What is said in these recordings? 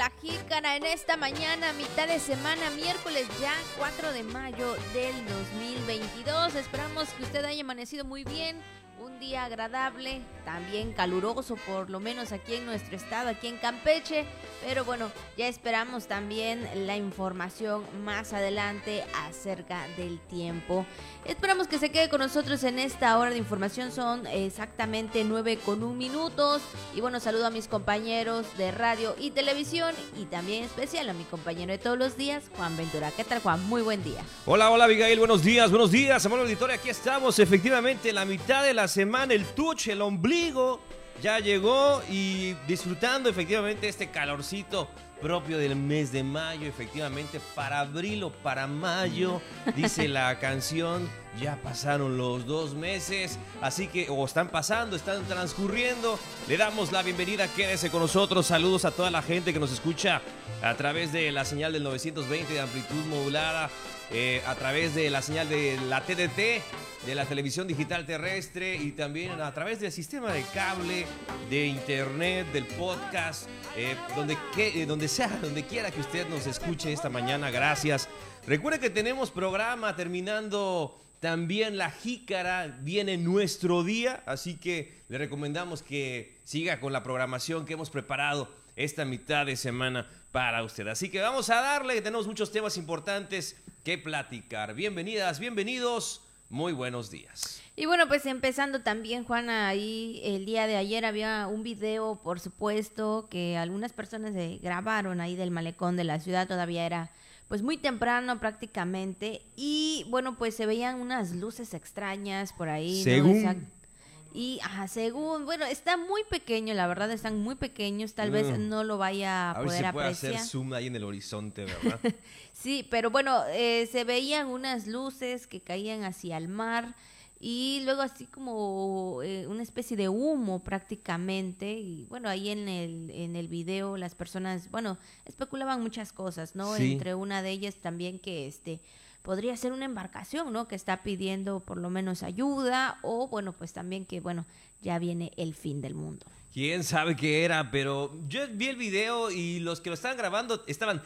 la jícara en esta mañana, mitad de semana, miércoles ya 4 de mayo del 2022. Esperamos que usted haya amanecido muy bien, un día agradable, también caluroso, por lo menos aquí en nuestro estado, aquí en Campeche. Pero bueno, ya esperamos también la información más adelante acerca del tiempo. Esperamos que se quede con nosotros en esta hora de información. Son exactamente 9 con un minutos. Y bueno, saludo a mis compañeros de radio y televisión. Y también especial a mi compañero de todos los días, Juan Ventura. ¿Qué tal, Juan? Muy buen día. Hola, hola, Abigail. Buenos días, buenos días. Amor auditorio, aquí estamos. Efectivamente, la mitad de la semana, el tuche, el ombligo, ya llegó y disfrutando efectivamente este calorcito propio del mes de mayo, efectivamente, para abril o para mayo, dice la canción, ya pasaron los dos meses, así que, o están pasando, están transcurriendo, le damos la bienvenida, quédese con nosotros, saludos a toda la gente que nos escucha a través de la señal del 920 de amplitud modulada, eh, a través de la señal de la TDT, de la televisión digital terrestre y también a través del sistema de cable, de internet, del podcast, eh, donde, que, eh, donde sea, donde quiera que usted nos escuche esta mañana. Gracias. Recuerde que tenemos programa terminando también la jícara, viene nuestro día, así que le recomendamos que siga con la programación que hemos preparado esta mitad de semana para usted. Así que vamos a darle, tenemos muchos temas importantes que platicar. Bienvenidas, bienvenidos. Muy buenos días. Y bueno, pues empezando también, Juana, ahí el día de ayer había un video, por supuesto, que algunas personas se grabaron ahí del malecón de la ciudad, todavía era pues muy temprano prácticamente, y bueno, pues se veían unas luces extrañas por ahí. Según... Y ajá, según, bueno, está muy pequeño, la verdad, están muy pequeños, tal vez mm. no lo vaya a, a poder ver si puede hacer zoom ahí en el horizonte, ¿verdad? sí, pero bueno, eh, se veían unas luces que caían hacia el mar y luego así como eh, una especie de humo prácticamente y bueno ahí en el en el video las personas bueno especulaban muchas cosas no entre una de ellas también que este podría ser una embarcación, ¿no? Que está pidiendo por lo menos ayuda o bueno, pues también que bueno, ya viene el fin del mundo. Quién sabe qué era, pero yo vi el video y los que lo estaban grabando estaban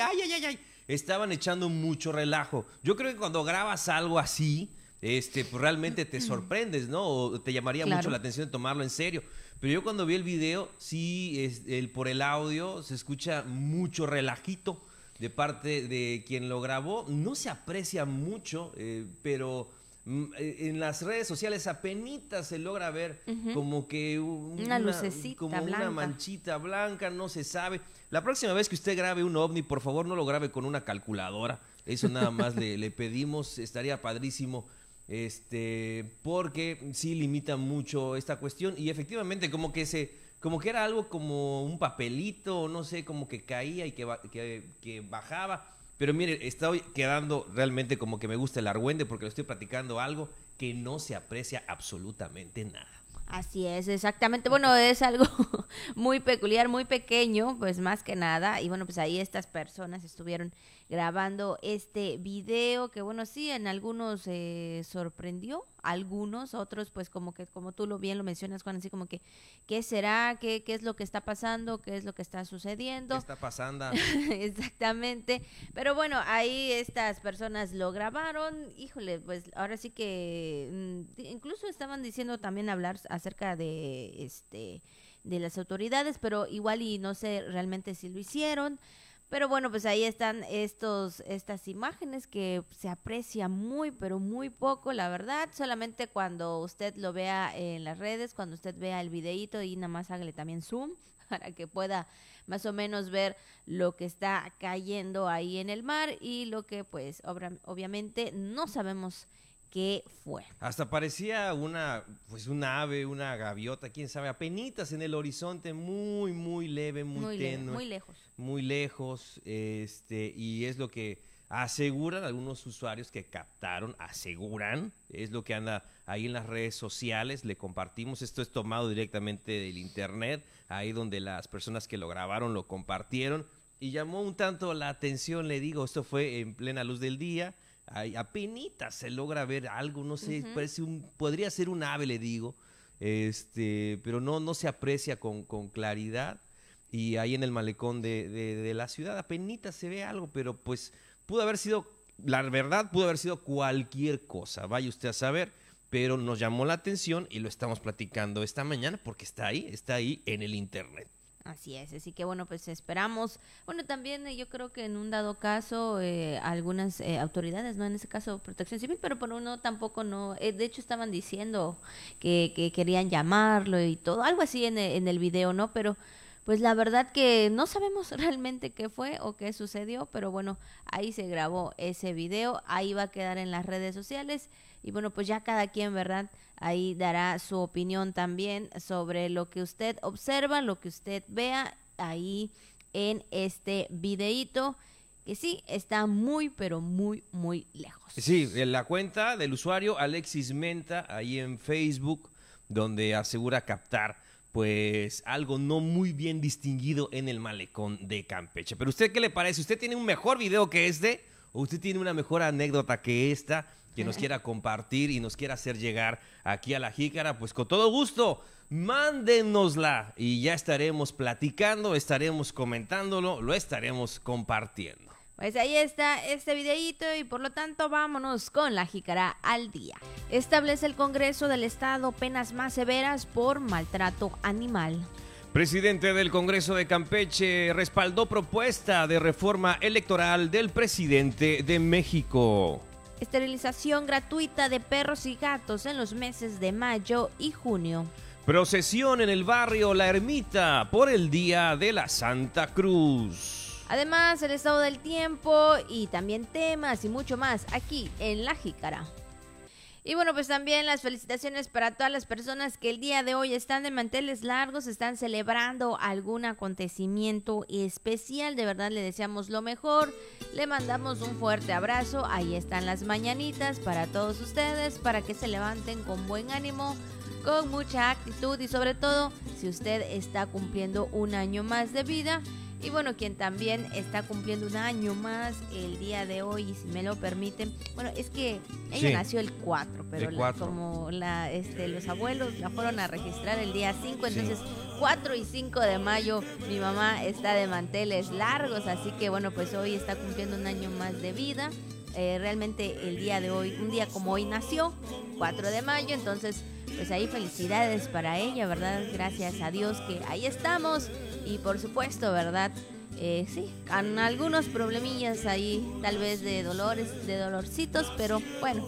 ay, ay, ay, estaban echando mucho relajo. Yo creo que cuando grabas algo así, este, pues realmente te sorprendes, ¿no? O te llamaría mucho la atención de tomarlo en serio. Pero yo cuando vi el video, sí, es, el, por el audio se escucha mucho relajito de parte de quien lo grabó. No se aprecia mucho, eh, pero mm, eh, en las redes sociales apenas se logra ver como que una, lucecita como una manchita blanca, no se sabe. La próxima vez que usted grabe un ovni, por favor no lo grabe con una calculadora. Eso nada más le, le pedimos, estaría padrísimo este porque sí limita mucho esta cuestión y efectivamente como que se como que era algo como un papelito, no sé, como que caía y que, que, bajaba. Pero mire, estoy quedando realmente como que me gusta el argüende porque le estoy platicando algo que no se aprecia absolutamente nada. Así es, exactamente. Bueno, es algo muy peculiar, muy pequeño, pues más que nada. Y bueno, pues ahí estas personas estuvieron grabando este video que bueno, sí, en algunos eh, sorprendió, algunos, otros pues como que, como tú lo bien lo mencionas, Juan, así como que, ¿qué será? ¿Qué, qué es lo que está pasando? ¿Qué es lo que está sucediendo? ¿Qué está pasando? Exactamente. Pero bueno, ahí estas personas lo grabaron, híjole, pues ahora sí que mm, incluso estaban diciendo también hablar acerca de este de las autoridades, pero igual y no sé realmente si lo hicieron. Pero bueno, pues ahí están estos, estas imágenes que se aprecia muy, pero muy poco, la verdad. Solamente cuando usted lo vea en las redes, cuando usted vea el videíto y nada más hágale también zoom para que pueda más o menos ver lo que está cayendo ahí en el mar y lo que pues obviamente no sabemos qué fue. Hasta parecía una, pues una ave, una gaviota, quién sabe, apenitas en el horizonte, muy, muy leve, muy, tenue. muy lejos. Muy lejos, este, y es lo que aseguran algunos usuarios que captaron, aseguran, es lo que anda ahí en las redes sociales, le compartimos, esto es tomado directamente del internet, ahí donde las personas que lo grabaron lo compartieron, y llamó un tanto la atención, le digo, esto fue en plena luz del día, Ay, apenas se logra ver algo, no sé, parece un, podría ser un ave, le digo, este, pero no, no se aprecia con, con claridad. y ahí en el malecón de, de, de la ciudad apenas se ve algo, pero pues pudo haber sido, la verdad pudo haber sido cualquier cosa, vaya usted a saber, pero nos llamó la atención y lo estamos platicando esta mañana porque está ahí, está ahí en el internet. Así es, así que bueno, pues esperamos. Bueno, también eh, yo creo que en un dado caso eh, algunas eh, autoridades, no en ese caso Protección Civil, pero por uno tampoco no. eh, de hecho estaban diciendo que, que querían llamarlo y todo, algo así en el, en el video, ¿no? Pero pues la verdad que no sabemos realmente qué fue o qué sucedió, pero bueno, ahí se grabó ese video, ahí va a quedar en las redes sociales y bueno, pues ya cada quien, ¿verdad? Ahí dará su opinión también sobre lo que usted observa, lo que usted vea ahí en este videíto, que sí, está muy, pero muy, muy lejos. Sí, en la cuenta del usuario Alexis Menta, ahí en Facebook, donde asegura captar pues algo no muy bien distinguido en el malecón de Campeche. Pero usted qué le parece? ¿Usted tiene un mejor video que este? ¿O usted tiene una mejor anécdota que esta que nos quiera compartir y nos quiera hacer llegar aquí a la jícara? Pues con todo gusto, mándenosla y ya estaremos platicando, estaremos comentándolo, lo estaremos compartiendo. Pues ahí está este videíto y por lo tanto vámonos con la jícara al día. Establece el Congreso del Estado penas más severas por maltrato animal. Presidente del Congreso de Campeche respaldó propuesta de reforma electoral del presidente de México. Esterilización gratuita de perros y gatos en los meses de mayo y junio. Procesión en el barrio La Ermita por el Día de la Santa Cruz. Además, el estado del tiempo y también temas y mucho más aquí en La Jícara. Y bueno, pues también las felicitaciones para todas las personas que el día de hoy están de manteles largos, están celebrando algún acontecimiento especial. De verdad le deseamos lo mejor. Le mandamos un fuerte abrazo. Ahí están las mañanitas para todos ustedes, para que se levanten con buen ánimo, con mucha actitud y sobre todo si usted está cumpliendo un año más de vida. Y bueno, quien también está cumpliendo un año más el día de hoy, y si me lo permiten. Bueno, es que ella Sí. nació el 4, pero El la- 4. como la, este, los abuelos la fueron a registrar el día 5, entonces 4 y 5 de mayo mi mamá está de manteles largos, así que bueno, pues hoy está cumpliendo un año más de vida. Eh, realmente el día de hoy, un día como hoy nació, 4 de mayo, entonces pues ahí felicidades para ella, ¿verdad? Gracias a Dios que ahí estamos y por supuesto, ¿verdad? Eh, sí, con algunos problemillas ahí, tal vez de dolores, de dolorcitos, pero bueno,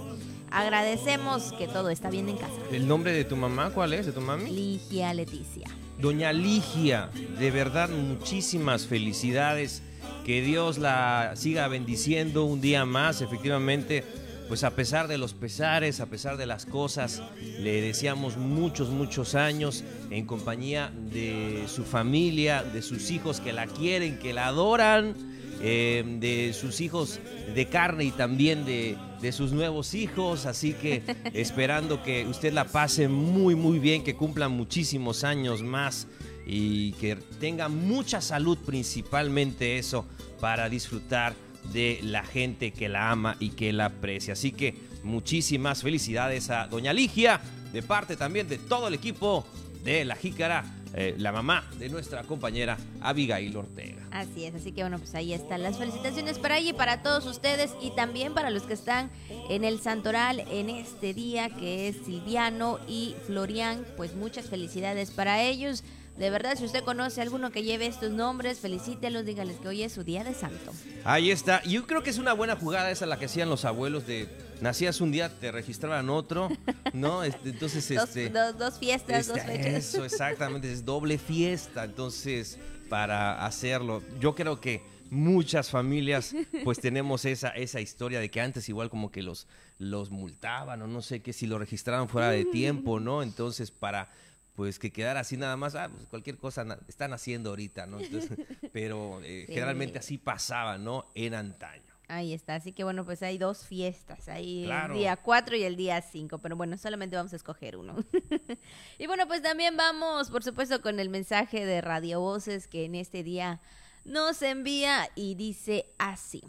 agradecemos que todo está bien en casa. ¿El nombre de tu mamá cuál es? ¿De tu mami? Ligia Leticia. Doña Ligia, de verdad muchísimas felicidades. Que Dios la siga bendiciendo un día más, efectivamente. Pues a pesar de los pesares, a pesar de las cosas, le deseamos muchos, muchos años en compañía de su familia, de sus hijos que la quieren, que la adoran, eh, de sus hijos de carne y también de, de sus nuevos hijos. Así que esperando que usted la pase muy, muy bien, que cumpla muchísimos años más y que tenga mucha salud, principalmente eso, para disfrutar de la gente que la ama y que la aprecia. Así que muchísimas felicidades a Doña Ligia, de parte también de todo el equipo de La Jícara, eh, la mamá de nuestra compañera Abigail Ortega. Así es, así que bueno, pues ahí están las felicitaciones para ella y para todos ustedes y también para los que están en el Santoral en este día que es Silviano y Florian, pues muchas felicidades para ellos. De verdad, si usted conoce a alguno que lleve estos nombres, felicítelos, dígales que hoy es su día de santo. Ahí está. Yo creo que es una buena jugada esa la que hacían los abuelos de nacías un día, te registraban otro, ¿no? Este, entonces, Dos, este, dos- dos fiestas, dos este, fechas. Eso, exactamente, es doble fiesta. Entonces, para hacerlo, yo creo que muchas familias pues tenemos esa, esa historia de que antes igual como que los, los multaban o no sé qué, si lo registraban fuera de tiempo, ¿no? Entonces, para pues que quedara así nada más, ah, pues cualquier cosa están haciendo ahorita, ¿no? Entonces, pero eh, Sí. generalmente así pasaba, ¿no? En antaño. Ahí está, así que bueno, pues hay dos fiestas, ahí Claro. el día 4 y el día 5, pero bueno, solamente vamos a escoger uno. y bueno, pues también vamos, por supuesto, con el mensaje de Radio Voces que en este día nos envía y dice así.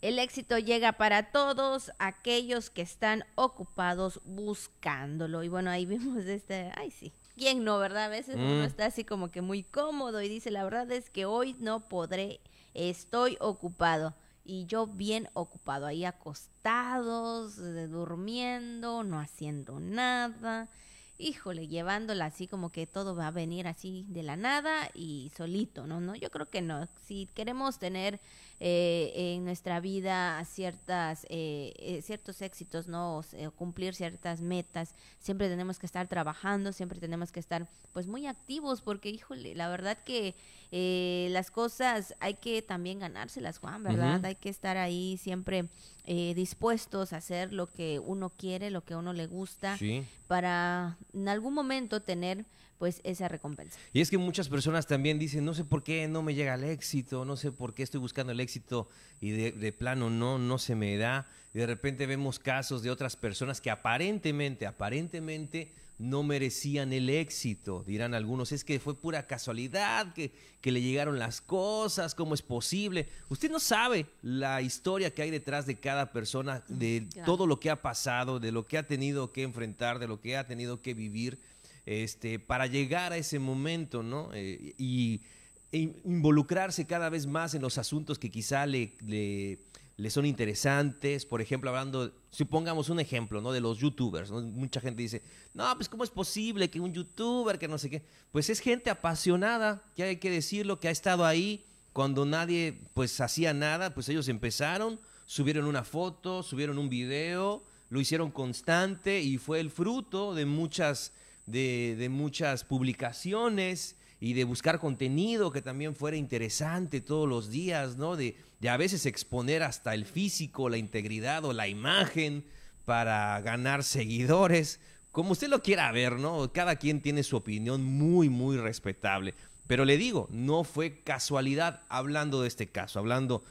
El éxito llega para todos aquellos que están ocupados buscándolo. Y bueno, ahí vemos este, ay sí, ¿quién no, verdad? A veces uno Mm. está así como que muy cómodo y dice, la verdad es que hoy no podré, estoy ocupado. Y yo bien ocupado, ahí acostados, eh, durmiendo, no haciendo nada. Híjole, llevándola así como que todo va a venir así de la nada y solito, ¿no? no Yo creo que no. Si queremos tener eh, en nuestra vida ciertas, eh, eh, ciertos éxitos, ¿no? O cumplir ciertas metas, siempre tenemos que estar trabajando, siempre tenemos que estar pues muy activos porque, híjole, la verdad que eh, las cosas hay que también ganárselas, Juan, ¿verdad? Hay que estar ahí siempre eh, dispuestos a hacer lo que uno quiere, lo que a uno le gusta, Sí. para en algún momento tener pues esa recompensa. Y es que muchas personas también dicen, no sé por qué no me llega el éxito, no sé por qué estoy buscando el éxito y de, de plano no, no se me da. Y de repente vemos casos de otras personas que aparentemente, aparentemente no merecían el éxito. Dirán algunos, es que fue pura casualidad, que, que le llegaron las cosas, ¿cómo es posible? Usted no sabe la historia que hay detrás de cada persona, de Claro. todo lo que ha pasado, de lo que ha tenido que enfrentar, de lo que ha tenido que vivir este, para llegar a ese momento, ¿no? Eh, y involucrarse cada vez más en los asuntos que quizá le, le, son interesantes. Por ejemplo, hablando, supongamos un ejemplo, ¿no? De los youtubers. Mucha gente dice, no, pues ¿cómo es posible que un youtuber, que no sé qué? Pues es gente apasionada, que hay que decirlo, que ha estado ahí cuando nadie, pues, hacía nada, pues ellos empezaron, subieron una foto, subieron un video, lo hicieron constante y fue el fruto de muchas de, de muchas publicaciones y de buscar contenido que también fuera interesante todos los días, ¿no? De, de a veces exponer hasta el físico, la integridad o la imagen para ganar seguidores, como usted lo quiera ver, ¿no? Cada quien tiene su opinión muy, muy respetable. Pero le digo, no fue casualidad hablando de este caso, hablando,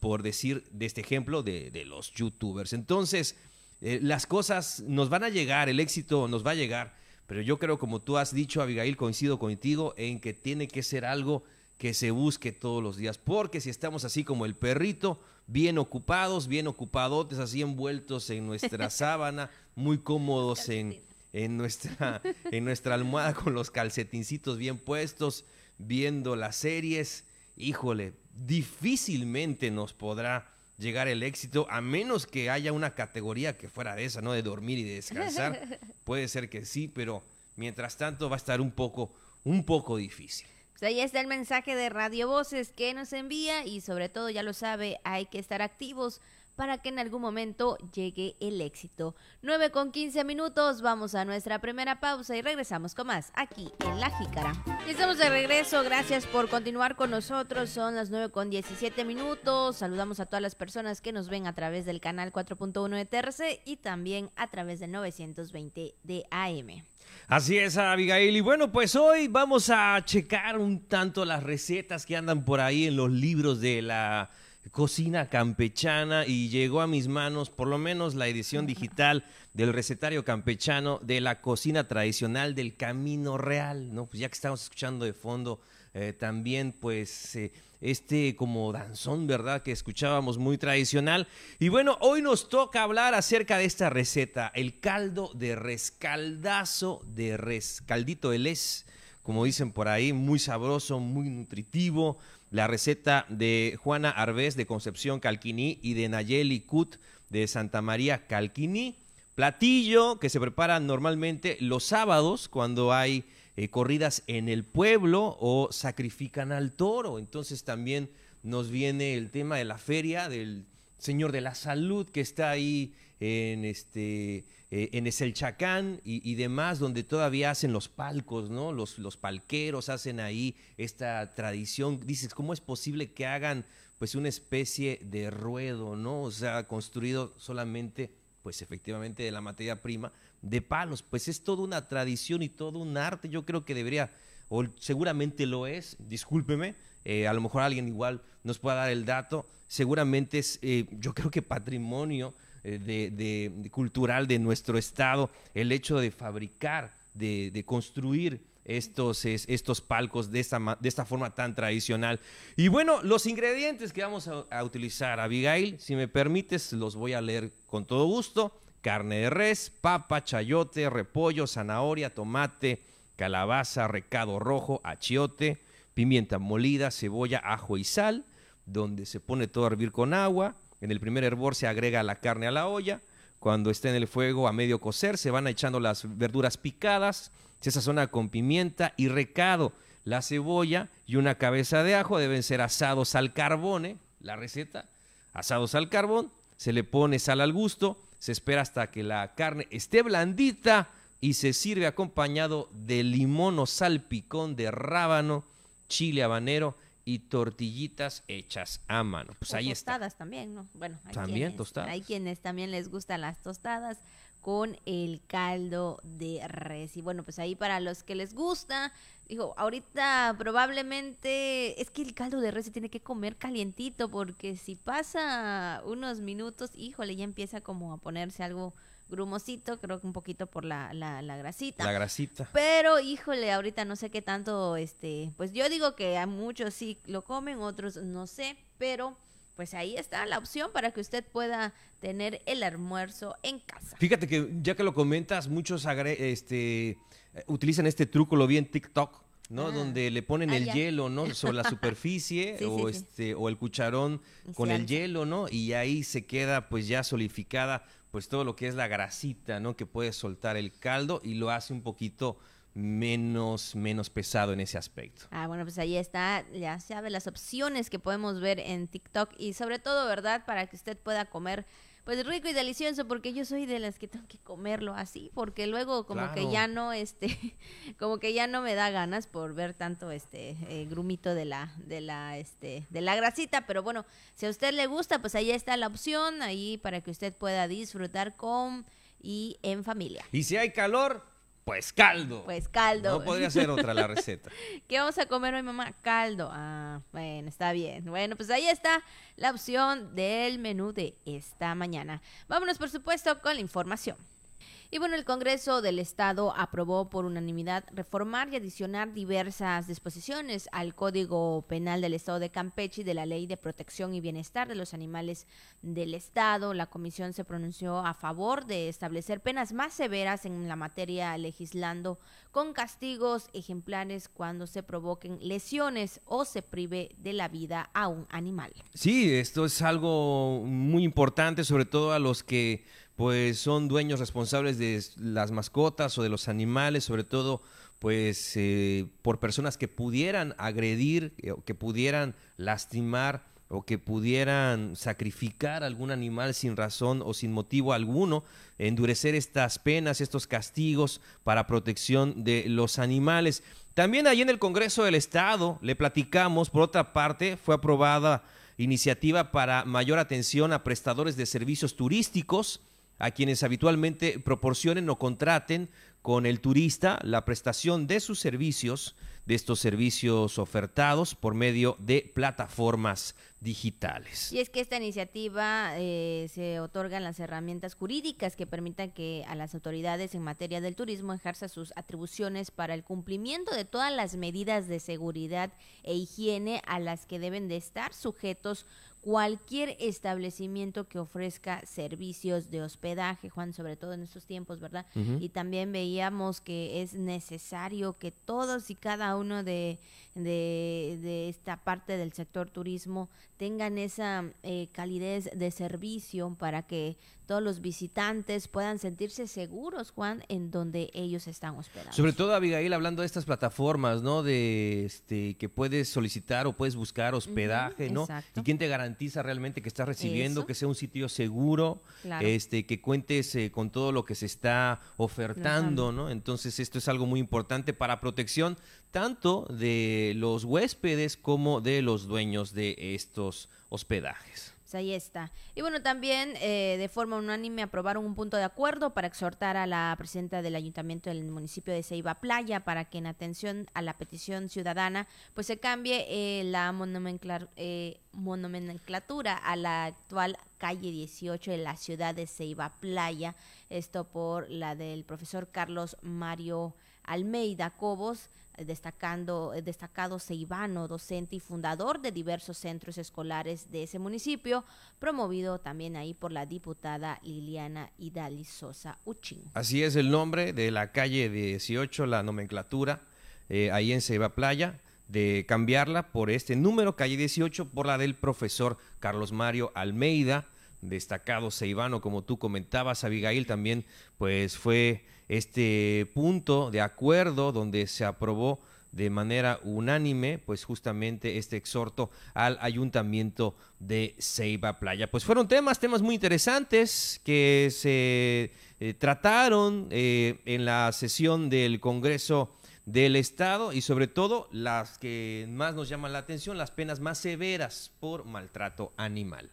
por decir, de este ejemplo de, de los youtubers. Entonces, eh, las cosas nos van a llegar, el éxito nos va a llegar, pero yo creo, como tú has dicho, Abigail, coincido contigo en que tiene que ser algo que se busque todos los días, porque si estamos así como el perrito, bien ocupados, bien ocupadotes, así envueltos en nuestra sábana, muy cómodos en, en, nuestra, en nuestra almohada con los calcetincitos bien puestos, viendo las series, híjole, difícilmente nos podrá llegar el éxito, a menos que haya una categoría que fuera de esa, ¿no? De dormir y de descansar. Puede ser que sí, pero mientras tanto va a estar un poco, un poco difícil. Pues ahí está el mensaje de Radio Voces que nos envía y sobre todo ya lo sabe, hay que estar activos para que en algún momento llegue el éxito. 9 con 15 minutos, vamos a nuestra primera pausa y regresamos con más aquí en La Jícara. Estamos de regreso, gracias por continuar con nosotros, son las 9 con 17 minutos, saludamos a todas las personas que nos ven a través del canal 4.1 de TRC y también a través del 920 de AM. Así es, Abigail. Y bueno, pues hoy vamos a checar un tanto las recetas que andan por ahí en los libros de la cocina campechana y llegó a mis manos por lo menos la edición digital del recetario campechano de la cocina tradicional del Camino Real, ¿no? Pues ya que estamos escuchando de fondo eh, también pues eh, este como danzón, ¿verdad? Que escuchábamos muy tradicional. Y bueno, hoy nos toca hablar acerca de esta receta, el caldo de rescaldazo de res, caldito de les, como dicen por ahí, muy sabroso, muy nutritivo. La receta de Juana Arbés de Concepción Calquiní y de Nayeli Cut de Santa María Calquiní. Platillo que se prepara normalmente los sábados cuando hay eh, corridas en el pueblo o sacrifican al toro. Entonces también nos viene el tema de la feria del Señor de la Salud que está ahí en este eh, en Eselchacán y, y, demás, donde todavía hacen los palcos, ¿no? Los, los palqueros hacen ahí esta tradición. Dices, ¿cómo es posible que hagan pues una especie de ruedo, ¿no? O sea, construido solamente, pues efectivamente, de la materia prima, de palos. Pues es toda una tradición y todo un arte. Yo creo que debería, o seguramente lo es, discúlpeme, eh, a lo mejor alguien igual nos pueda dar el dato. Seguramente es, eh, yo creo que patrimonio de, de, cultural de nuestro estado el hecho de fabricar, de, construir estos, es, estos palcos de esta, de esta forma tan tradicional. Y bueno, los ingredientes que vamos a, a utilizar, Abigail, si me permites, los voy a leer con todo gusto. Carne de res, papa, chayote, repollo, zanahoria, tomate, calabaza, recado rojo, achiote, pimienta molida, cebolla, ajo y sal, donde se pone todo a hervir con agua. En el primer hervor se agrega la carne a la olla. Cuando esté en el fuego a medio cocer, se van echando las verduras picadas, se sazona con pimienta y recado. La cebolla y una cabeza de ajo deben ser asados al carbón, la receta, asados al carbón, se le pone sal al gusto, se espera hasta que la carne esté blandita y se sirve acompañado de limón o salpicón de rábano, chile habanero y tortillitas hechas a mano. Pues ahí tostadas también, ¿no? Bueno, hay también quienes, tostadas. Hay quienes también les gustan las tostadas con el caldo de res. Y bueno, pues ahí para los que les gusta, digo, ahorita probablemente es que el caldo de res se tiene que comer calientito porque si pasa unos minutos, híjole, ya empieza como a ponerse algo grumosito, creo que un poquito por la, la, la, grasita. La grasita. Pero, híjole, ahorita no sé qué tanto, este, pues yo digo que a muchos sí lo comen, otros no sé, pero pues ahí está la opción para que usted pueda tener el almuerzo en casa. Fíjate que ya que lo comentas, muchos este, utilizan este truco, lo vi en TikTok. ¿no? Ah. Donde le ponen el hielo, ¿no? Sobre la superficie o este o el cucharón con el hielo, ¿no? Y ahí se queda pues ya solidificada pues todo lo que es la grasita, ¿no? Que puede soltar el caldo y lo hace un poquito menos, menos pesado en ese aspecto. Ah, bueno, pues ahí está, ya sabe, las opciones que podemos ver en TikTok y sobre todo, ¿verdad? Para que usted pueda comer pues rico y delicioso porque yo soy de las que tengo que comerlo así porque luego como que ya no este como que ya no me da ganas por ver tanto este eh, grumito de la de la este de la grasita pero bueno si a usted le gusta pues ahí está la opción ahí para que usted pueda disfrutar con y en familia. Y si hay calor pues caldo. Pues caldo. No podría ser otra la receta. ¿Qué vamos a comer hoy, mamá? Caldo. Ah, bueno, está bien. Bueno, pues ahí está la opción del menú de esta mañana. Vámonos, por supuesto, con la información. Y bueno, el Congreso del Estado aprobó por unanimidad reformar y adicionar diversas disposiciones al Código Penal del Estado de Campeche y de la Ley de Protección y Bienestar de los Animales del Estado. La comisión se pronunció a favor de establecer penas más severas en la materia legislando con castigos ejemplares cuando se provoquen lesiones o se prive de la vida a un animal. Sí, esto es algo muy importante, sobre todo a los que pues son dueños responsables de las mascotas o de los animales, sobre todo pues eh, por personas que pudieran agredir eh, que pudieran lastimar o que pudieran sacrificar algún animal sin razón o sin motivo alguno, endurecer estas penas, estos castigos para protección de los animales. También ahí en el Congreso del Estado le platicamos, por otra parte, fue aprobada iniciativa para mayor atención a prestadores de servicios turísticos a quienes habitualmente proporcionen o contraten con el turista la prestación de sus servicios, de estos servicios ofertados por medio de plataformas digitales. Y es que esta iniciativa eh, se otorgan las herramientas jurídicas que permitan que a las autoridades en materia del turismo ejerza sus atribuciones para el cumplimiento de todas las medidas de seguridad e higiene a las que deben de estar sujetos cualquier establecimiento que ofrezca servicios de hospedaje, Juan, sobre todo en estos tiempos, ¿verdad? Y también veíamos que es necesario que todos y cada uno de, de, esta parte del sector turismo tengan esa eh, calidez de servicio para que todos los visitantes puedan sentirse seguros, Juan, en donde ellos están hospedados. Sobre todo, Abigail, hablando de estas plataformas, ¿no? De este que puedes solicitar o puedes buscar hospedaje, ¿no? Y quién te garantiza realmente que estás recibiendo, que sea un sitio seguro, este, que cuentes eh, con todo lo que se está ofertando, ¿no? Entonces, esto es algo muy importante para protección tanto de los huéspedes como de los dueños de estos hospedajes. Pues ahí está. Y bueno, también eh, de forma unánime aprobaron un punto de acuerdo para exhortar a la presidenta del ayuntamiento del municipio de Ceiba Playa para que en atención a la petición ciudadana pues se cambie eh, la eh, monomenclatura a la actual calle 18 de la ciudad de Ceiba Playa. Esto por la del profesor Carlos Mario Almeida Cobos destacando, destacado ceibano, docente y fundador de diversos centros escolares de ese municipio, promovido también ahí por la diputada Liliana Idali Sosa Uchín. Así es el nombre de la calle 18, la nomenclatura, eh, ahí en Ceiba Playa de cambiarla por este número, calle 18, por la del profesor Carlos Mario Almeida, destacado ceibano, como tú comentabas, Abigail, también pues fue este punto de acuerdo donde se aprobó de manera unánime, pues justamente este exhorto al ayuntamiento de Ceiba Playa. Pues fueron temas, temas muy interesantes que se eh, trataron eh, en la sesión del Congreso del Estado y sobre todo las que más nos llaman la atención, las penas más severas por maltrato animal.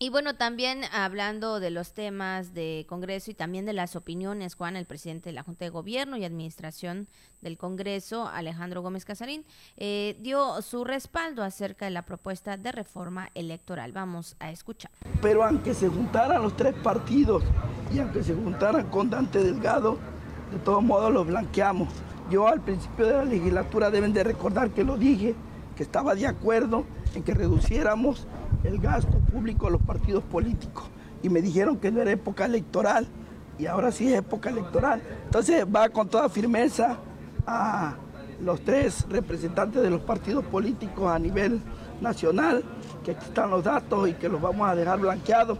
Y bueno, también hablando de los temas de Congreso y también de las opiniones, Juan, el presidente de la Junta de Gobierno y Administración del Congreso, Alejandro Gómez Casarín, eh, dio su respaldo acerca de la propuesta de reforma electoral. Vamos a escuchar. Pero aunque se juntaran los tres partidos y aunque se juntaran con Dante Delgado, de todos modos los blanqueamos. Yo al principio de la legislatura deben de recordar que lo dije, que estaba de acuerdo en que reduciéramos el gasto público a los partidos políticos. Y me dijeron que no era época electoral y ahora sí es época electoral. Entonces va con toda firmeza a los tres representantes de los partidos políticos a nivel nacional, que aquí están los datos y que los vamos a dejar blanqueados.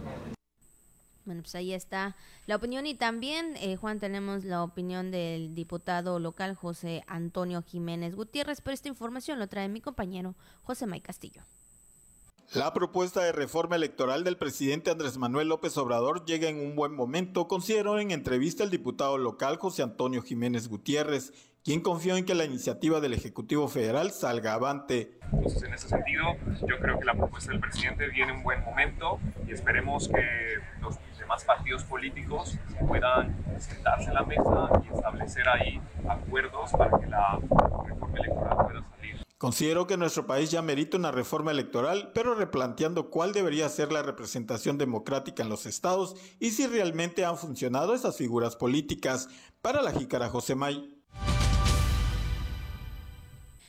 Bueno, pues ahí está la opinión y también, eh, Juan, tenemos la opinión del diputado local José Antonio Jiménez Gutiérrez, pero esta información lo trae mi compañero José May Castillo. La propuesta de reforma electoral del presidente Andrés Manuel López Obrador llega en un buen momento, consideró en entrevista el diputado local José Antonio Jiménez Gutiérrez, quien confió en que la iniciativa del Ejecutivo Federal salga avante. Entonces, en ese sentido, yo creo que la propuesta del presidente viene en un buen momento y esperemos que los demás partidos políticos puedan sentarse en la mesa y establecer ahí acuerdos para que la reforma electoral pueda salir Considero que nuestro país ya merita una reforma electoral, pero replanteando cuál debería ser la representación democrática en los estados y si realmente han funcionado esas figuras políticas. Para la jícara José May.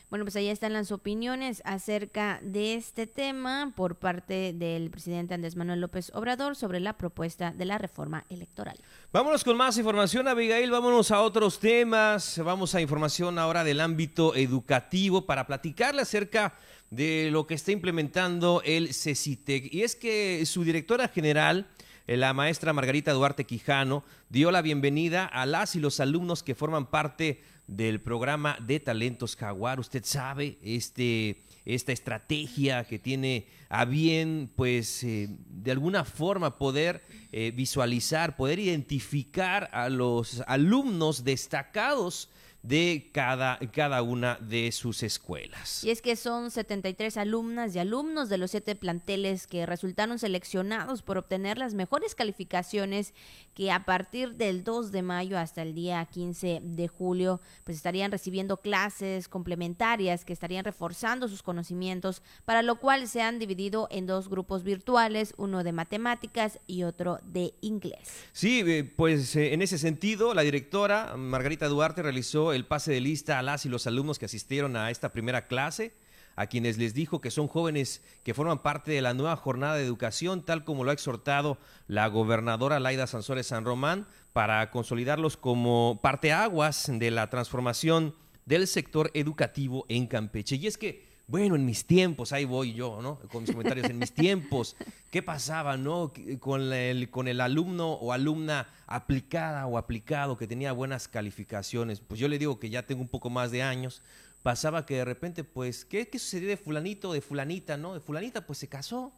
Bueno, pues ahí están las opiniones acerca de este tema por parte del presidente Andrés Manuel López Obrador sobre la propuesta de la reforma electoral. Vámonos con más información, Abigail. Vámonos a otros temas. Vamos a información ahora del ámbito educativo para platicarle acerca de lo que está implementando el CECITEC. Y es que su directora general, la maestra Margarita Duarte Quijano, dio la bienvenida a las y los alumnos que forman parte del programa de talentos Jaguar. Usted sabe, este, esta estrategia que tiene a bien, pues, eh, de alguna forma poder eh, visualizar, poder identificar a los alumnos destacados de cada, cada una de sus escuelas. Y es que son 73 alumnas y alumnos de los siete planteles que resultaron seleccionados por obtener las mejores calificaciones que a partir del 2 de mayo hasta el día 15 de julio pues estarían recibiendo clases complementarias que estarían reforzando sus conocimientos, para lo cual se han dividido en dos grupos virtuales, uno de matemáticas y otro de inglés. Sí, eh, pues eh, en ese sentido la directora Margarita Duarte realizó el pase de lista a las y los alumnos que asistieron a esta primera clase, a quienes les dijo que son jóvenes que forman parte de la nueva jornada de educación, tal como lo ha exhortado la gobernadora Laida Sansores San Román, para consolidarlos como parteaguas de la transformación del sector educativo en Campeche. Y es que bueno, en mis tiempos, ahí voy yo, ¿no? Con mis comentarios, en mis tiempos, ¿qué pasaba, no? Con el, con el alumno o alumna aplicada o aplicado que tenía buenas calificaciones. Pues yo le digo que ya tengo un poco más de años. Pasaba que de repente, pues, ¿qué, qué sucedió de fulanito, de fulanita, no? De fulanita, pues se casó,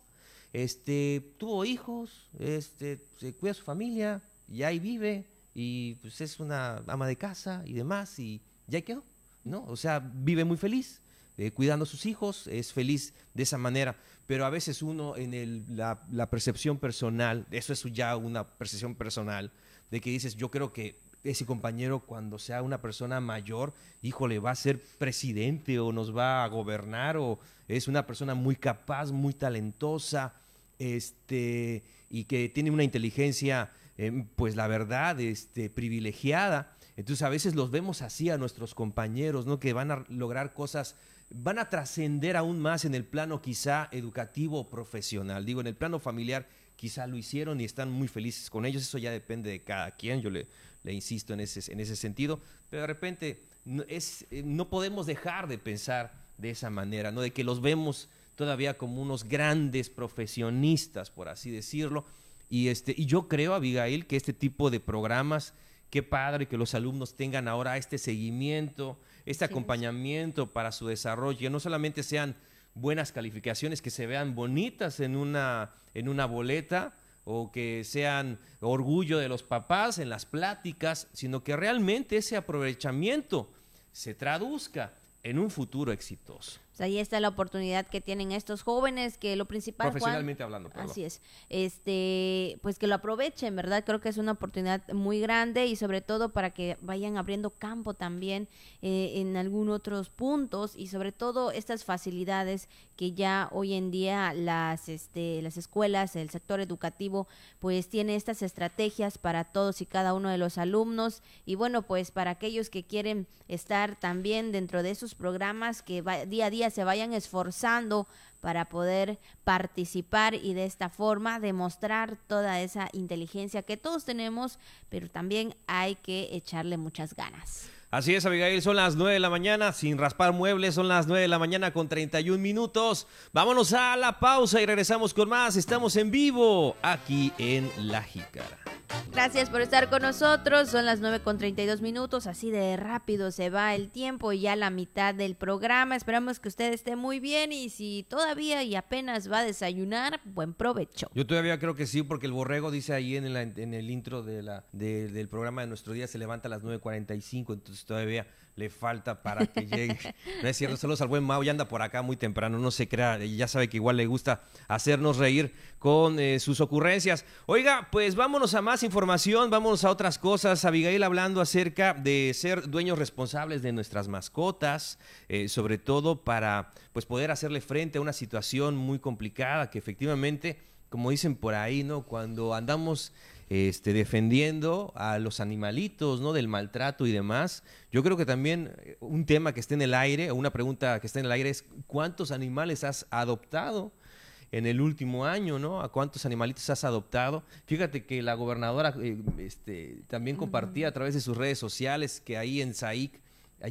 este, tuvo hijos, este, se cuida a su familia, y ahí vive, y pues es una ama de casa y demás, y ya quedó, ¿no? O sea, vive muy feliz eh, cuidando a sus hijos, es feliz de esa manera. Pero a veces uno en la, percepción personal, eso es ya una percepción personal, de que dices, yo creo que ese compañero cuando sea una persona mayor, híjole, va a ser presidente o nos va a gobernar o es una persona muy capaz, muy talentosa, este, y que tiene una inteligencia, eh, pues la verdad, este, privilegiada Entonces a veces los vemos así a nuestros compañeros, ¿no? Que van a lograr cosas, van a trascender aún más en el plano quizá educativo o profesional. Digo, en el plano familiar quizá lo hicieron y están muy felices con ellos. Eso ya depende de cada quien, yo le, insisto en ese, en ese sentido. Pero de repente no, eh, no podemos dejar de pensar de esa manera, ¿no? De que los vemos todavía como unos grandes profesionistas, por así decirlo. Y, este, y yo creo, Abigail, que este tipo de programas Qué padre que los alumnos tengan ahora este seguimiento, este acompañamiento para su desarrollo, que no solamente sean buenas calificaciones, que se vean bonitas en una, en una boleta o que sean orgullo de los papás en las pláticas, sino que realmente ese aprovechamiento se traduzca en un futuro exitoso ahí está la oportunidad que tienen estos jóvenes, que lo principal... Profesionalmente hablando. Así es. Este, pues que lo aprovechen, ¿verdad? Creo que es una oportunidad muy grande y sobre todo para que vayan abriendo campo también eh, en algunos otros puntos y sobre todo estas facilidades que ya hoy en día las, este, las escuelas, el sector educativo, pues tiene estas estrategias para todos y cada uno de los alumnos y bueno, pues para aquellos que quieren estar también dentro de esos programas que día a día se vayan esforzando para poder participar y de esta forma demostrar toda esa inteligencia que todos tenemos, pero también hay que echarle muchas ganas. Así es, Abigail, son las 9 de la mañana, sin raspar muebles, son las 9 de la mañana con 31 minutos. Vámonos a la pausa y regresamos con más. Estamos en vivo aquí en La Jícara. Gracias por estar con nosotros. Son las 9 con 32 minutos. Así de rápido se va el tiempo y ya la mitad del programa. Esperamos que usted esté muy bien y si todavía y apenas va a desayunar, buen provecho. Yo todavía creo que sí, porque el borrego dice ahí en, en el intro de la, del programa de nuestro día se levanta a las 9.45. Entonces todavía le falta para que llegue. No es cierto, saludos al buen Mau, ya anda por acá muy temprano, no se crea, ya sabe que igual le gusta hacernos reír con eh, sus ocurrencias. Oiga, pues vámonos a más información, vámonos a otras cosas. Abigail hablando acerca de ser dueños responsables de nuestras mascotas, eh, sobre todo para pues poder hacerle frente a una situación muy complicada que efectivamente, como dicen por ahí, ¿no? Cuando andamos este, defendiendo a los animalitos, ¿no? Del maltrato y demás. Yo creo que también eh, un tema que está en el aire, o una pregunta que está en el aire es ¿cuántos animales has adoptado? en el último año, ¿no? ¿A cuántos animalitos has adoptado? Fíjate que la gobernadora eh, este, también compartía a través de sus redes sociales que ahí en Saik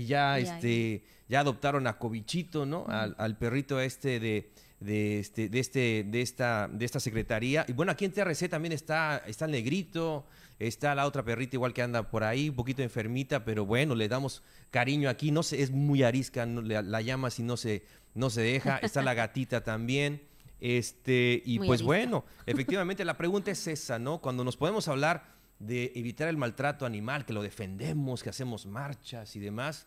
ya, este, ya adoptaron a Cobichito, ¿no? al, perrito este de, de, este, de, este, de, esta, de esta secretaría. Y bueno, aquí en TRC también está, está el negrito, está la otra perrita igual que anda por ahí, un poquito enfermita, pero bueno, le damos cariño aquí. No sé, es muy arisca, la, llama si no se, no se deja. Está la gatita también. Este, y pues bueno, efectivamente la pregunta es esa, ¿no? Cuando nos podemos hablar de evitar el maltrato animal, que lo defendemos, que hacemos marchas y demás,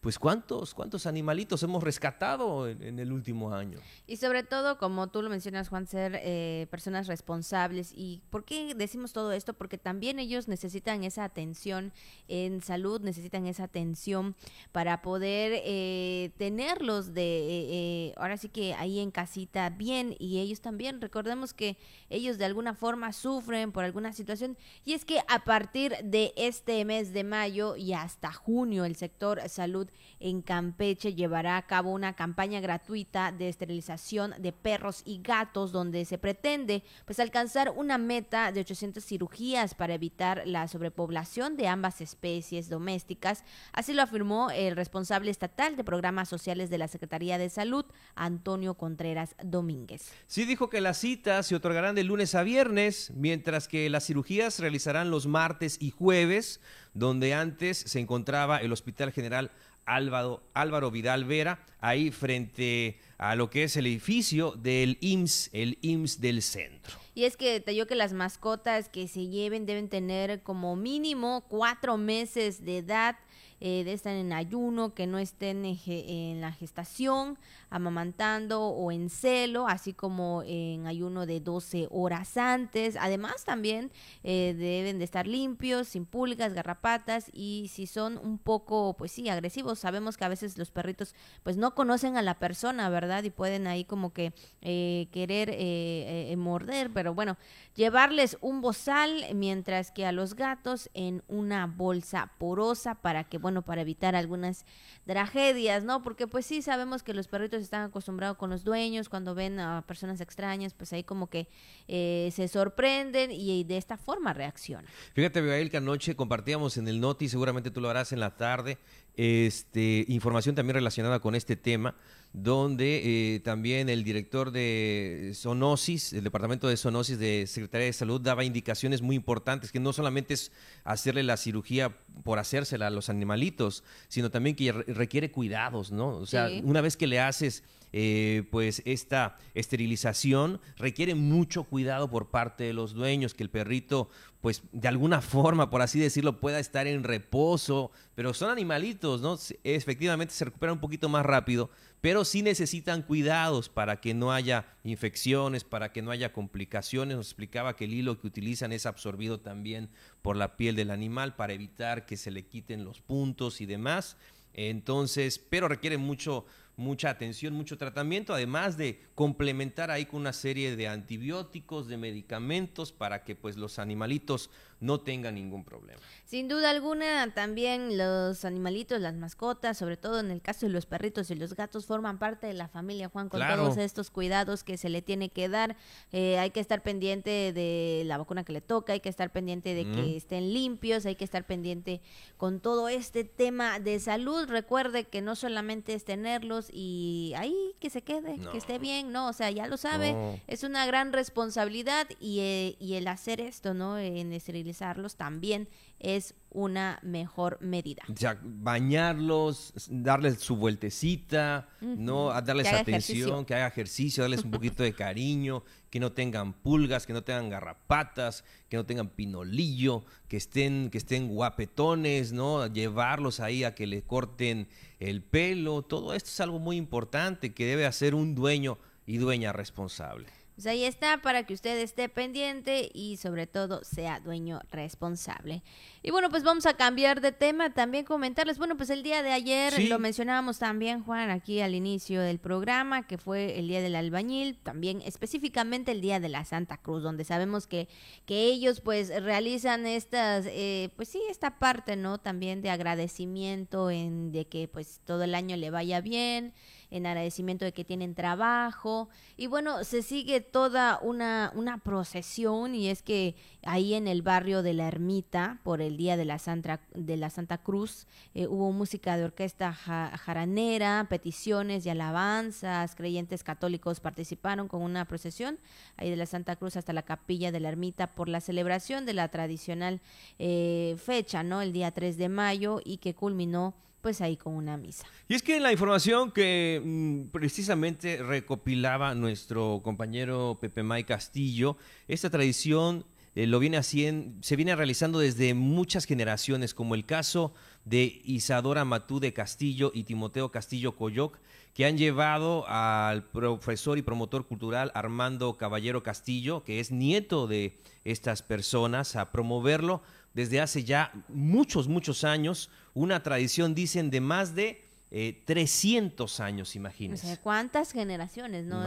pues cuántos, cuántos animalitos hemos rescatado en, el último año. Y sobre todo, como tú lo mencionas, Juan, ser eh, personas responsables. ¿Y por qué decimos todo esto? Porque también ellos necesitan esa atención en salud, necesitan esa atención para poder eh, tenerlos de, eh, ahora sí que ahí en casita bien y ellos también, recordemos que ellos de alguna forma sufren por alguna situación y es que a partir de este mes de mayo y hasta junio el sector salud en Campeche llevará a cabo una campaña gratuita de esterilización de perros y gatos donde se pretende pues alcanzar una meta de 800 cirugías para evitar la sobrepoblación de ambas especies domésticas. Así lo afirmó el responsable estatal de programas sociales de la Secretaría de Salud, Antonio Contreras Domínguez. Sí dijo que las citas se otorgarán de lunes a viernes, mientras que las cirugías realizarán los martes y jueves, donde antes se encontraba el Hospital General Álvaro, Vidal Vera, ahí frente a lo que es el edificio del IMSS, el IMSS del centro. Y es que digo que las mascotas que se lleven deben tener como mínimo cuatro meses de edad eh, de estar en ayuno, que no estén en, la gestación, amamantando o en celo, así como en ayuno de 12 horas antes. Además, también eh, deben de estar limpios, sin pulgas, garrapatas y si son un poco, pues sí, agresivos. Sabemos que a veces los perritos pues no conocen a la persona, ¿verdad? Y pueden ahí como que eh, querer morder, pero bueno, llevarles un bozal mientras que a los gatos en una bolsa porosa para que, bueno, para evitar algunas tragedias, ¿no? Porque pues sí sabemos que los perritos están acostumbrados con los dueños, cuando ven a personas extrañas, pues ahí como que eh, se sorprenden y, de esta forma reaccionan. Fíjate, Abigail, que anoche compartíamos en el Noti, seguramente tú lo harás en la tarde, este, información también relacionada con este tema, donde eh, también el director de Sonosis, el departamento de Sonosis de Secretaría de Salud, daba indicaciones muy importantes, que no solamente es hacerle la cirugía por hacérsela a los animalitos, sino también que requiere cuidados, ¿no? O sea, una vez que le haces eh, pues esta esterilización requiere mucho cuidado por parte de los dueños, que el perrito pues de alguna forma, por así decirlo, pueda estar en reposo, pero son animalitos, ¿no? Efectivamente se recuperan un poquito más rápido, pero sí necesitan cuidados para que no haya infecciones, para que no haya complicaciones. Nos explicaba que el hilo que utilizan es absorbido también por la piel del animal para evitar que se le quiten los puntos y demás. Entonces, pero requiere mucho mucha atención, mucho tratamiento, además de complementar ahí con una serie de antibióticos, de medicamentos para que pues los animalitos no tengan ningún problema. Sin duda alguna, también los animalitos, las mascotas, sobre todo en el caso de los perritos y los gatos, forman parte de la familia, Juan, con todos estos cuidados que se le tiene que dar. Eh, hay que estar pendiente de la vacuna que le toca, hay que estar pendiente de que estén limpios, hay que estar pendiente con todo este tema de salud. Recuerde que no solamente es tenerlos y ahí que se quede, que esté bien, no, o sea, ya lo sabe, es una gran responsabilidad y, eh, y el hacer esto, ¿no? En esterilizarlos también es una mejor medida. Ya, bañarlos, darles su vueltecita, ¿no? Darles atención, que haga ejercicio, darles un poquito de cariño, que no tengan pulgas, que no tengan garrapatas, que no tengan pinolillo, que estén, que estén guapetones, ¿no? Llevarlos ahí a que le corten el pelo, todo esto es algo muy importante que debe hacer un dueño y dueña responsable. Pues ahí está para que usted esté pendiente y sobre todo sea dueño responsable. Y bueno, pues vamos a cambiar de tema, también comentarles, bueno, pues el día de ayer lo mencionábamos también, Juan, aquí al inicio del programa, que fue el día del albañil, también específicamente el día de la Santa Cruz, donde sabemos que, que ellos pues realizan estas, eh, pues sí, esta parte, ¿no? También de agradecimiento en de que pues todo el año le vaya bien en agradecimiento de que tienen trabajo. Y bueno, se sigue toda una, una procesión y es que ahí en el barrio de la Ermita, por el Día de la Santa, de la Santa Cruz, eh, hubo música de orquesta jaranera, peticiones y alabanzas. Creyentes católicos participaron con una procesión ahí de la Santa Cruz hasta la capilla de la Ermita por la celebración de la tradicional eh, fecha, ¿no? El día 3 de mayo y que culminó pues ahí con una misa. Y es que la información que mm, precisamente recopilaba nuestro compañero Pepe May Castillo, esta tradición eh, lo viene haciendo, se viene realizando desde muchas generaciones, como el caso de Isadora Matú de Castillo y Timoteo Castillo Coyoc, que han llevado al profesor y promotor cultural Armando Caballero Castillo, que es nieto de estas personas, a promoverlo desde hace ya muchos, muchos años, una tradición, dicen, de más de 300 eh, años, imagínense. ¿Cuántas generaciones, no?